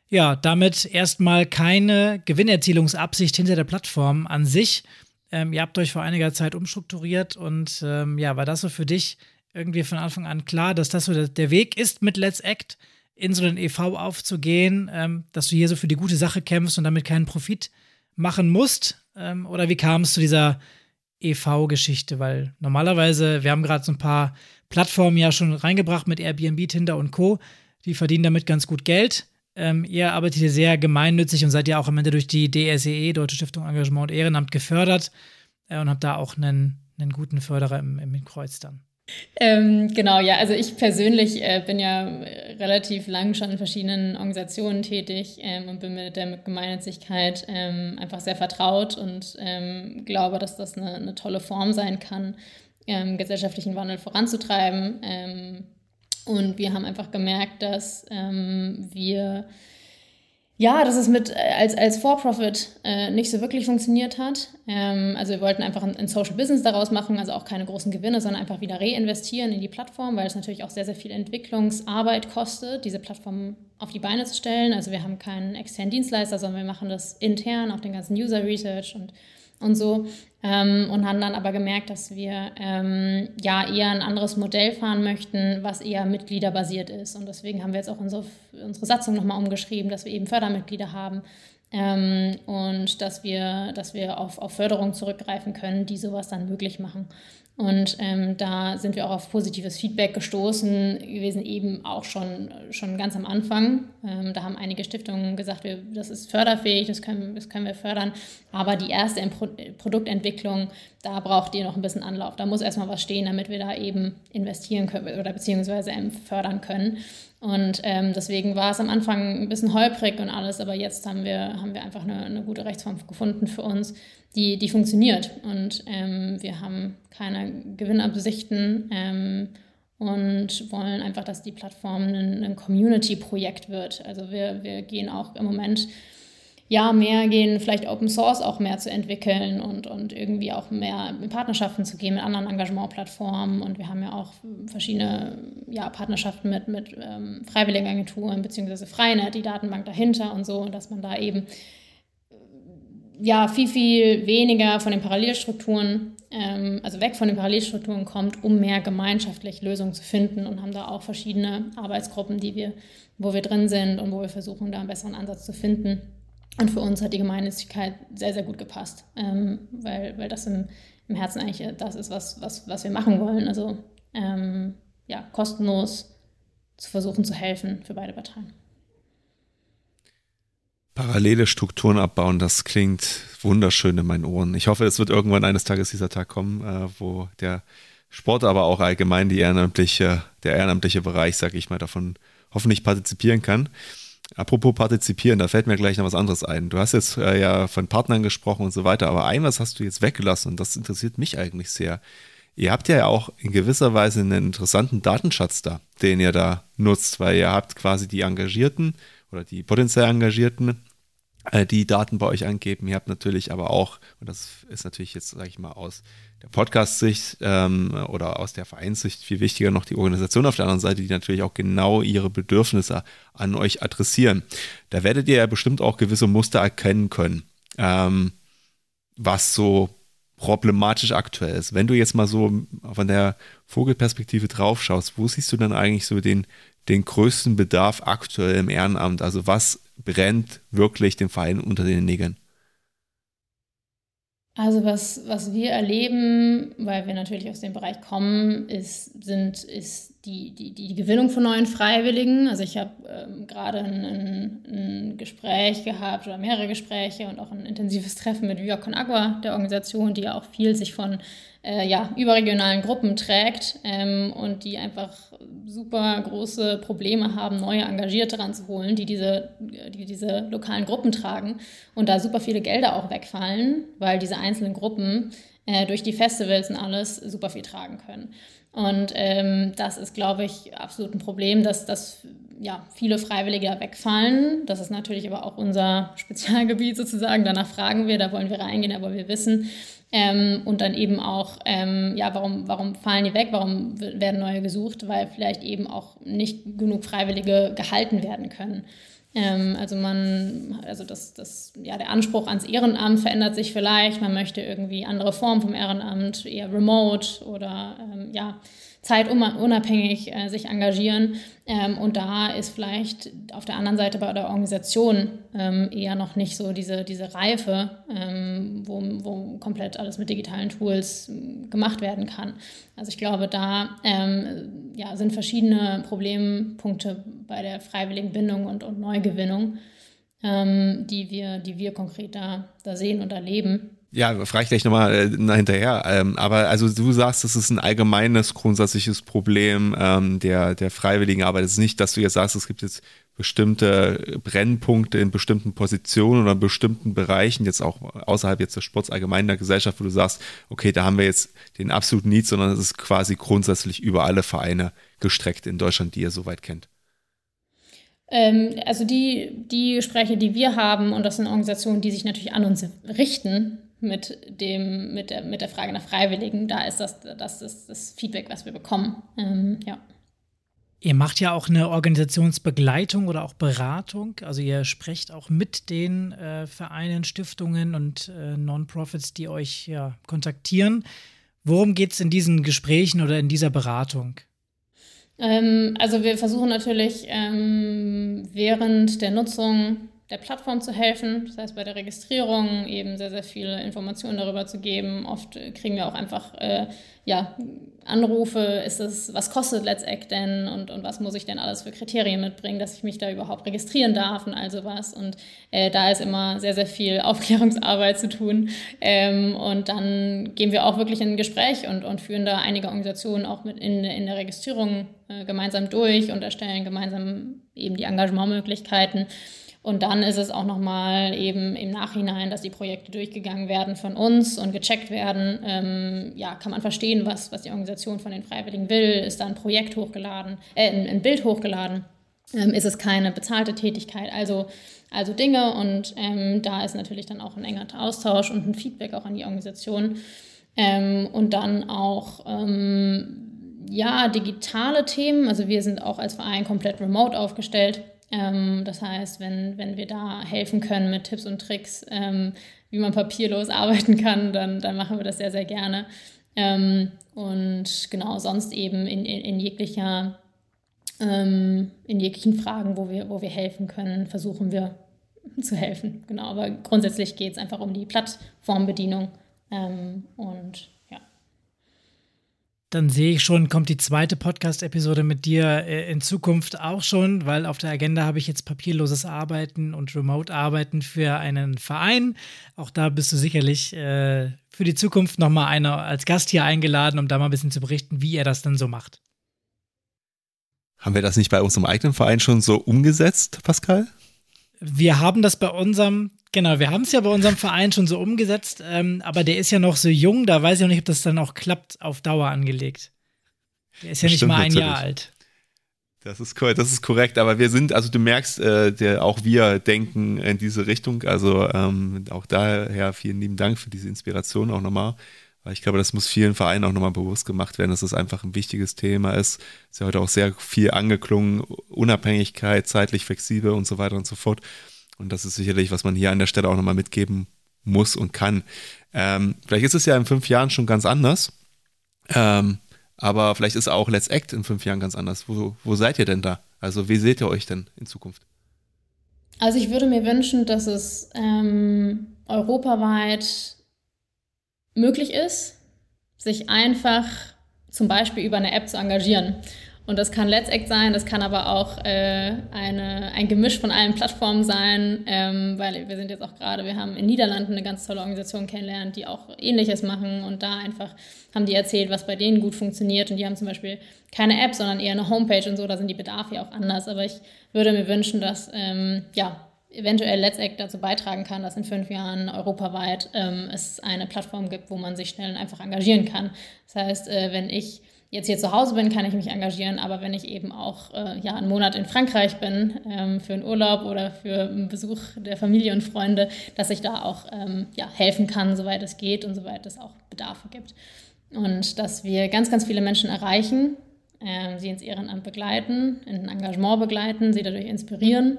ja damit erstmal keine Gewinnerzielungsabsicht hinter der Plattform an sich. Ähm, ihr habt euch vor einiger Zeit umstrukturiert und ähm, ja, war das so für dich irgendwie von Anfang an klar, dass das so der Weg ist, mit Let's Act in so einen EV aufzugehen, ähm, dass du hier so für die gute Sache kämpfst und damit keinen Profit machen musst? Ähm, oder wie kam es zu dieser EV-Geschichte? Weil normalerweise, wir haben gerade so ein paar Plattformen ja schon reingebracht mit Airbnb, Tinder und Co. Die verdienen damit ganz gut Geld. Ähm, ihr arbeitet hier sehr gemeinnützig und seid ja auch am Ende durch die DSEE, e, Deutsche Stiftung Engagement und Ehrenamt, gefördert äh, und habt da auch einen, einen guten Förderer im, im Kreuz dann. Ähm, genau, ja, also ich persönlich äh, bin ja relativ lang schon in verschiedenen Organisationen tätig ähm, und bin mit der Gemeinnützigkeit ähm, einfach sehr vertraut und ähm, glaube, dass das eine, eine, tolle Form sein kann, ähm, gesellschaftlichen Wandel voranzutreiben. Ähm, und wir haben einfach gemerkt, dass wir ja, dass es mit äh, als, als For-Profit äh, nicht so wirklich funktioniert hat. Ähm, also wir wollten einfach ein, ein, Social Business daraus machen, also auch keine großen Gewinne, sondern einfach wieder reinvestieren in die Plattform, weil es natürlich auch sehr, sehr viel Entwicklungsarbeit kostet, diese Plattform auf die Beine zu stellen. Also wir haben keinen externen Dienstleister, sondern wir machen das intern, auch den ganzen User Research und und so. Ähm, und haben dann aber gemerkt, dass wir ähm, ja eher ein anderes Modell fahren möchten, was eher mitgliederbasiert ist. Und deswegen haben wir jetzt auch unsere, unsere Satzung nochmal umgeschrieben, dass wir eben Fördermitglieder haben ähm, und dass wir, dass wir auf, auf Förderung zurückgreifen können, die sowas dann möglich machen. Und ähm, da sind wir auch auf positives Feedback gestoßen gewesen, eben auch schon, schon ganz am Anfang. Ähm, da haben einige Stiftungen gesagt, wir, das ist förderfähig, das können, das können wir fördern. Aber die erste Pro Produktentwicklung, da braucht ihr noch ein bisschen Anlauf. Da muss erstmal was stehen, damit wir da eben investieren können oder beziehungsweise fördern können. Und ähm, deswegen war es am Anfang ein bisschen holprig und alles, aber jetzt haben wir, haben wir einfach eine, eine gute Rechtsform gefunden für uns, die, die funktioniert. Und ähm, wir haben keine Gewinnabsichten ähm, und wollen einfach, dass die Plattform ein, ein Community-Projekt wird. Also wir, wir gehen auch im Moment ja, mehr gehen, vielleicht Open Source auch mehr zu entwickeln und, und irgendwie auch mehr in Partnerschaften zu gehen mit anderen Engagementplattformen. Und wir haben ja auch verschiedene ja, Partnerschaften mit, mit ähm, Freiwilligenagenturen beziehungsweise Freinet, die Datenbank dahinter und so, und dass man da eben ja viel, viel weniger von den Parallelstrukturen, ähm, also weg von den Parallelstrukturen kommt, um mehr gemeinschaftlich Lösungen zu finden. Und haben da auch verschiedene Arbeitsgruppen, die wir, wo wir drin sind und wo wir versuchen, da einen besseren Ansatz zu finden und für uns hat die Gemeinnützigkeit sehr, sehr gut gepasst, ähm, weil, weil das im, im Herzen eigentlich das ist, was, was, was wir machen wollen. Also ähm, ja, kostenlos zu versuchen zu helfen für beide Parteien. Parallele Strukturen abbauen, das klingt wunderschön in meinen Ohren. Ich hoffe, es wird irgendwann eines Tages dieser Tag kommen, äh, wo der Sport, aber auch allgemein die ehrenamtliche, der ehrenamtliche Bereich, sage ich mal, davon hoffentlich partizipieren kann. Apropos partizipieren, da fällt mir gleich noch was anderes ein. Du hast jetzt äh, ja von Partnern gesprochen und so weiter, aber ein was hast du jetzt weggelassen und das interessiert mich eigentlich sehr. Ihr habt ja auch in gewisser Weise einen interessanten Datenschatz da, den ihr da nutzt, weil ihr habt quasi die Engagierten oder die potenziell Engagierten, äh, die Daten bei euch angeben. Ihr habt natürlich aber auch, und das ist natürlich jetzt, sage ich mal, aus der Podcast-Sicht ähm, oder aus der Vereinssicht viel wichtiger noch die Organisation auf der anderen Seite, die natürlich auch genau ihre Bedürfnisse an euch adressieren. Da werdet ihr ja bestimmt auch gewisse Muster erkennen können, ähm, was so problematisch aktuell ist. Wenn du jetzt mal so von der Vogelperspektive drauf schaust, wo siehst du dann eigentlich so den, den größten Bedarf aktuell im Ehrenamt? Also was brennt wirklich dem Verein unter den Nägeln? Also was, was wir erleben, weil wir natürlich aus dem Bereich kommen, ist, sind, ist die, die, die Gewinnung von neuen Freiwilligen. Also ich habe ähm, gerade ein, ein, Gespräch gehabt oder mehrere Gespräche und auch ein intensives Treffen mit Via Con Agua, der Organisation, die ja auch viel sich von äh, ja, überregionalen Gruppen trägt ähm, und die einfach super große Probleme haben, neue Engagierte ranzuholen, die diese, die diese lokalen Gruppen tragen und da super viele Gelder auch wegfallen, weil diese einzelnen Gruppen äh, durch die Festivals und alles super viel tragen können. Und ähm, das ist, glaube ich, absolut ein Problem, dass, dass ja, viele Freiwillige da wegfallen. Das ist natürlich aber auch unser Spezialgebiet sozusagen. Danach fragen wir, da wollen wir reingehen, aber wir wissen, ähm, und dann eben auch, ähm, ja, warum, warum fallen die weg, warum werden neue gesucht, weil vielleicht eben auch nicht genug Freiwillige gehalten werden können. Ähm, also man, also das, das, ja, der Anspruch ans Ehrenamt verändert sich vielleicht. Man möchte irgendwie andere Formen vom Ehrenamt, eher remote oder ähm, ja, zeitunabhängig äh, sich engagieren. Ähm, und da ist vielleicht auf der anderen Seite bei der Organisation ähm, eher noch nicht so diese, diese Reife, ähm, wo, wo komplett alles mit digitalen Tools ähm, gemacht werden kann. Also ich glaube, da ähm, ja, sind verschiedene Problempunkte bei der freiwilligen Bindung und, und Neugewinnung, ähm, die, wir, die wir konkret da, da sehen und erleben. Ja, frage ich gleich nochmal äh, hinterher. Ähm, aber also du sagst, das ist ein allgemeines, grundsätzliches Problem ähm, der, der freiwilligen Arbeit. Es ist nicht, dass du jetzt sagst, es gibt jetzt bestimmte Brennpunkte in bestimmten Positionen oder in bestimmten Bereichen, jetzt auch außerhalb jetzt des Sports allgemein der Gesellschaft, wo du sagst, okay, da haben wir jetzt den absoluten Need, sondern es ist quasi grundsätzlich über alle Vereine gestreckt in Deutschland, die ihr soweit kennt. Ähm, also die, die Gespräche, die wir haben, und das sind Organisationen, die sich natürlich an uns richten, mit, dem, mit, der, mit der Frage nach Freiwilligen. Da ist das das, das, das Feedback, was wir bekommen. Ähm, ja. Ihr macht ja auch eine Organisationsbegleitung oder auch Beratung. Also ihr sprecht auch mit den äh, Vereinen, Stiftungen und äh, Non-Profits, die euch ja, kontaktieren. Worum geht es in diesen Gesprächen oder in dieser Beratung? Ähm, also wir versuchen natürlich ähm, während der Nutzung der Plattform zu helfen, das heißt bei der Registrierung eben sehr, sehr viele Informationen darüber zu geben. Oft kriegen wir auch einfach äh, ja, Anrufe, ist es, was kostet Let's Act denn und, und was muss ich denn alles für Kriterien mitbringen, dass ich mich da überhaupt registrieren darf und all sowas. Und äh, da ist immer sehr, sehr viel Aufklärungsarbeit zu tun. Ähm, und dann gehen wir auch wirklich in ein Gespräch und, und führen da einige Organisationen auch mit in, in der Registrierung äh, gemeinsam durch und erstellen gemeinsam eben die Engagementmöglichkeiten. Und dann ist es auch nochmal eben im Nachhinein, dass die Projekte durchgegangen werden von uns und gecheckt werden. Ähm, ja, kann man verstehen, was, was die Organisation von den Freiwilligen will? Ist da ein Projekt hochgeladen, äh, ein, ein Bild hochgeladen? Ähm, ist es keine bezahlte Tätigkeit? Also, also Dinge und ähm, da ist natürlich dann auch ein enger Austausch und ein Feedback auch an die Organisation. Ähm, und dann auch ähm, ja, digitale Themen. Also wir sind auch als Verein komplett remote aufgestellt. Ähm, das heißt, wenn, wenn wir da helfen können mit Tipps und Tricks, ähm, wie man papierlos arbeiten kann, dann, dann machen wir das sehr, sehr gerne. Ähm, und genau, sonst eben in, in, in jeglicher, ähm, in jeglichen Fragen, wo wir, wo wir helfen können, versuchen wir zu helfen. Genau, aber grundsätzlich geht es einfach um die Plattformbedienung ähm, und dann sehe ich schon, kommt die zweite Podcast-Episode mit dir äh, in Zukunft auch schon, weil auf der Agenda habe ich jetzt papierloses Arbeiten und Remote-Arbeiten für einen Verein. Auch da bist du sicherlich äh, für die Zukunft nochmal einer als Gast hier eingeladen, um da mal ein bisschen zu berichten, wie er das dann so macht. Haben wir das nicht bei unserem eigenen Verein schon so umgesetzt, Pascal? Wir haben das bei unserem Genau, wir haben es ja bei unserem Verein schon so umgesetzt, ähm, aber der ist ja noch so jung, da weiß ich auch nicht, ob das dann auch klappt, auf Dauer angelegt. Der ist ja nicht mal ein natürlich. Jahr alt. Das ist, das ist korrekt, aber wir sind, also du merkst, äh, der, auch wir denken in diese Richtung. Also ähm, auch daher vielen lieben Dank für diese Inspiration auch nochmal. Weil ich glaube, das muss vielen Vereinen auch nochmal bewusst gemacht werden, dass das einfach ein wichtiges Thema ist. Ist ja heute auch sehr viel angeklungen, Unabhängigkeit, zeitlich flexibel und so weiter und so fort. Und das ist sicherlich, was man hier an der Stelle auch nochmal mitgeben muss und kann. Ähm, vielleicht ist es ja in fünf Jahren schon ganz anders. Ähm, aber vielleicht ist auch Let's Act in fünf Jahren ganz anders. Wo, wo seid ihr denn da? Also wie seht ihr euch denn in Zukunft? Also ich würde mir wünschen, dass es ähm, europaweit möglich ist, sich einfach zum Beispiel über eine App zu engagieren. Und das kann Let's Act sein, das kann aber auch äh, eine, ein Gemisch von allen Plattformen sein, ähm, weil wir sind jetzt auch gerade, wir haben in Niederlanden eine ganz tolle Organisation kennengelernt, die auch Ähnliches machen und da einfach haben die erzählt, was bei denen gut funktioniert und die haben zum Beispiel keine App, sondern eher eine Homepage und so, da sind die Bedarfe ja auch anders, aber ich würde mir wünschen, dass ähm, ja, eventuell Let's dazu beitragen kann, dass in fünf Jahren europaweit ähm, es eine Plattform gibt, wo man sich schnell und einfach engagieren kann. Das heißt, äh, wenn ich jetzt hier zu Hause bin, kann ich mich engagieren, aber wenn ich eben auch äh, ja, einen Monat in Frankreich bin ähm, für einen Urlaub oder für einen Besuch der Familie und Freunde, dass ich da auch ähm, ja, helfen kann, soweit es geht und soweit es auch Bedarfe gibt. Und dass wir ganz, ganz viele Menschen erreichen, äh, sie ins Ehrenamt begleiten, in ein Engagement begleiten, sie dadurch inspirieren,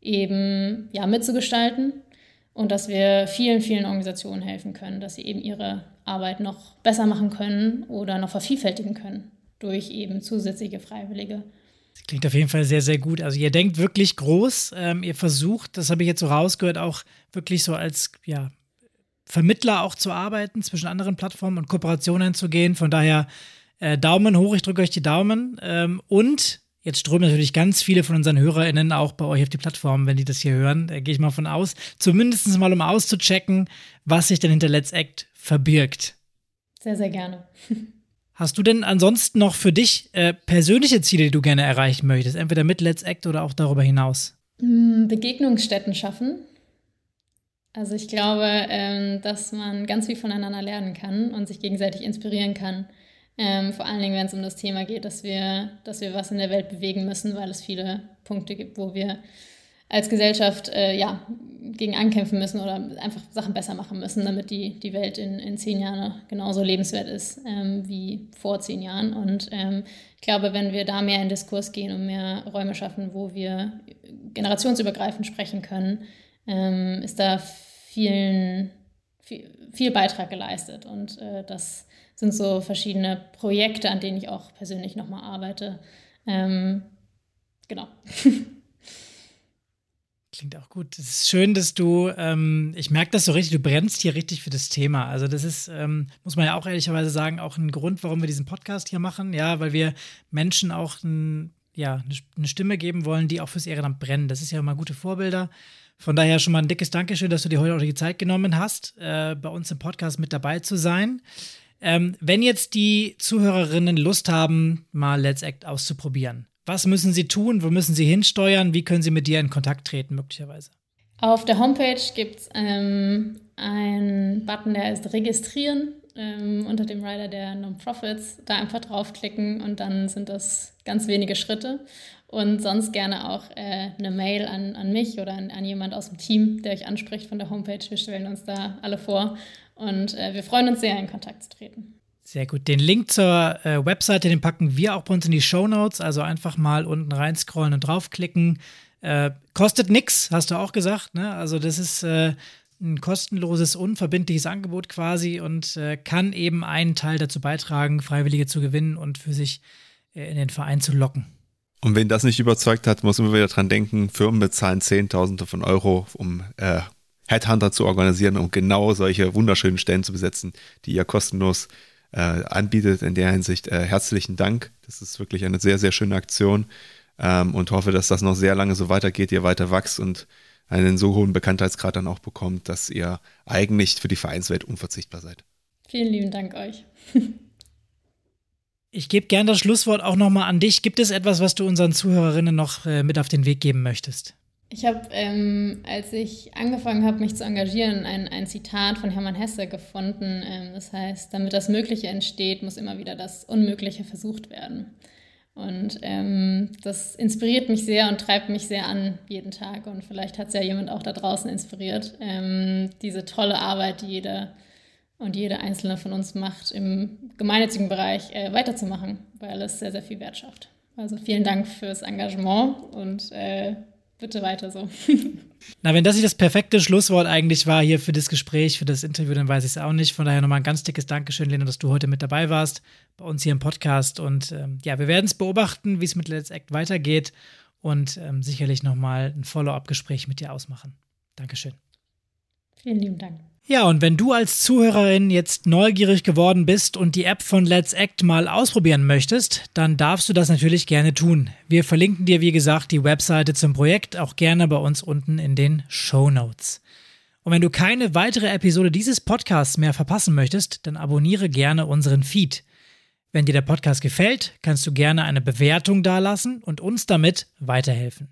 eben ja, mitzugestalten und dass wir vielen, vielen Organisationen helfen können, dass sie eben ihre Arbeit noch besser machen können oder noch vervielfältigen können durch eben zusätzliche Freiwillige. Das klingt auf jeden Fall sehr, sehr gut. Also ihr denkt wirklich groß. Ähm, ihr versucht, das habe ich jetzt so rausgehört, auch wirklich so als ja, Vermittler auch zu arbeiten zwischen anderen Plattformen und Kooperationen zu gehen. Von daher äh, Daumen hoch, ich drücke euch die Daumen. Ähm, und Jetzt strömen natürlich ganz viele von unseren HörerInnen auch bei euch auf die Plattform, wenn die das hier hören. Da gehe ich mal von aus. Zumindest mal, um auszuchecken, was sich denn hinter Let's Act verbirgt. Sehr, sehr gerne. Hast du denn ansonsten noch für dich äh, persönliche Ziele, die du gerne erreichen möchtest? Entweder mit Let's Act oder auch darüber hinaus? Hm, Begegnungsstätten schaffen. Also ich glaube, ähm, dass man ganz viel voneinander lernen kann und sich gegenseitig inspirieren kann. Ähm, vor allen Dingen, wenn es um das Thema geht, dass wir, dass wir was in der Welt bewegen müssen, weil es viele Punkte gibt, wo wir als Gesellschaft äh, ja, gegen ankämpfen müssen oder einfach Sachen besser machen müssen, damit die, die Welt in, in zehn Jahren genauso lebenswert ist ähm, wie vor zehn Jahren. Und ähm, ich glaube, wenn wir da mehr in Diskurs gehen und mehr Räume schaffen, wo wir generationsübergreifend sprechen können, ähm, ist da vielen, viel, viel Beitrag geleistet. Und äh, das sind so verschiedene Projekte, an denen ich auch persönlich nochmal arbeite. Ähm, genau. Klingt auch gut. Es ist schön, dass du, ähm, ich merke das so richtig, du brennst hier richtig für das Thema. Also das ist, ähm, muss man ja auch ehrlicherweise sagen, auch ein Grund, warum wir diesen Podcast hier machen. Ja, weil wir Menschen auch ein, ja, eine Stimme geben wollen, die auch fürs Ehrenamt brennen. Das ist ja immer gute Vorbilder. Von daher schon mal ein dickes Dankeschön, dass du dir heute auch die Zeit genommen hast, äh, bei uns im Podcast mit dabei zu sein. Ähm, wenn jetzt die Zuhörerinnen Lust haben, mal Let's Act auszuprobieren, was müssen sie tun? Wo müssen sie hinsteuern? Wie können sie mit dir in Kontakt treten, möglicherweise? Auf der Homepage gibt es ähm, einen Button, der heißt Registrieren ähm, unter dem Rider der Non-Profits. Da einfach draufklicken und dann sind das ganz wenige Schritte. Und sonst gerne auch äh, eine Mail an, an mich oder an, an jemand aus dem Team, der euch anspricht von der Homepage. Wir stellen uns da alle vor und äh, wir freuen uns sehr, in Kontakt zu treten. Sehr gut. Den Link zur äh, Webseite, den packen wir auch bei uns in die Show Notes. Also einfach mal unten reinscrollen und draufklicken. Äh, kostet nichts, hast du auch gesagt. Ne? Also das ist äh, ein kostenloses, unverbindliches Angebot quasi und äh, kann eben einen Teil dazu beitragen, Freiwillige zu gewinnen und für sich äh, in den Verein zu locken. Und wenn das nicht überzeugt hat, muss man wieder dran denken, Firmen bezahlen Zehntausende von Euro, um äh, Headhunter zu organisieren, um genau solche wunderschönen Stellen zu besetzen, die ihr kostenlos äh, anbietet. In der Hinsicht äh, herzlichen Dank. Das ist wirklich eine sehr, sehr schöne Aktion ähm, und hoffe, dass das noch sehr lange so weitergeht, ihr weiter wächst und einen so hohen Bekanntheitsgrad dann auch bekommt, dass ihr eigentlich für die Vereinswelt unverzichtbar seid. Vielen lieben Dank euch. Ich gebe gern das Schlusswort auch nochmal an dich. Gibt es etwas, was du unseren Zuhörerinnen noch äh, mit auf den Weg geben möchtest? Ich habe, ähm, als ich angefangen habe, mich zu engagieren, ein, ein Zitat von Hermann Hesse gefunden. Ähm, das heißt, damit das Mögliche entsteht, muss immer wieder das Unmögliche versucht werden. Und ähm, das inspiriert mich sehr und treibt mich sehr an jeden Tag. Und vielleicht hat es ja jemand auch da draußen inspiriert, ähm, diese tolle Arbeit, die jeder und jede einzelne von uns macht, im gemeinnützigen Bereich äh, weiterzumachen, weil es sehr, sehr viel Wert schafft. Also vielen Dank fürs Engagement und äh, bitte weiter so. Na, wenn das nicht das perfekte Schlusswort eigentlich war hier für das Gespräch, für das Interview, dann weiß ich es auch nicht. Von daher nochmal ein ganz dickes Dankeschön, Lena, dass du heute mit dabei warst bei uns hier im Podcast. Und ähm, ja, wir werden es beobachten, wie es mit Let's Act weitergeht und ähm, sicherlich nochmal ein Follow-up-Gespräch mit dir ausmachen. Dankeschön. Vielen lieben Dank. Ja, und wenn du als Zuhörerin jetzt neugierig geworden bist und die App von Let's Act mal ausprobieren möchtest, dann darfst du das natürlich gerne tun. Wir verlinken dir, wie gesagt, die Webseite zum Projekt auch gerne bei uns unten in den Show Notes. Und wenn du keine weitere Episode dieses Podcasts mehr verpassen möchtest, dann abonniere gerne unseren Feed. Wenn dir der Podcast gefällt, kannst du gerne eine Bewertung dalassen und uns damit weiterhelfen.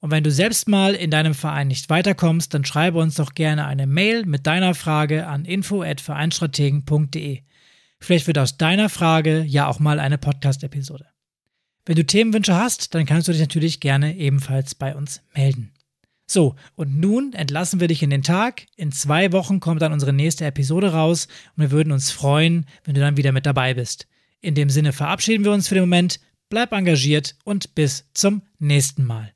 Und wenn du selbst mal in deinem Verein nicht weiterkommst, dann schreibe uns doch gerne eine Mail mit deiner Frage an info@vereinstrategen.de. Vielleicht wird aus deiner Frage ja auch mal eine Podcast-Episode. Wenn du Themenwünsche hast, dann kannst du dich natürlich gerne ebenfalls bei uns melden. So, und nun entlassen wir dich in den Tag. In zwei Wochen kommt dann unsere nächste Episode raus und wir würden uns freuen, wenn du dann wieder mit dabei bist. In dem Sinne verabschieden wir uns für den Moment, bleib engagiert und bis zum nächsten Mal.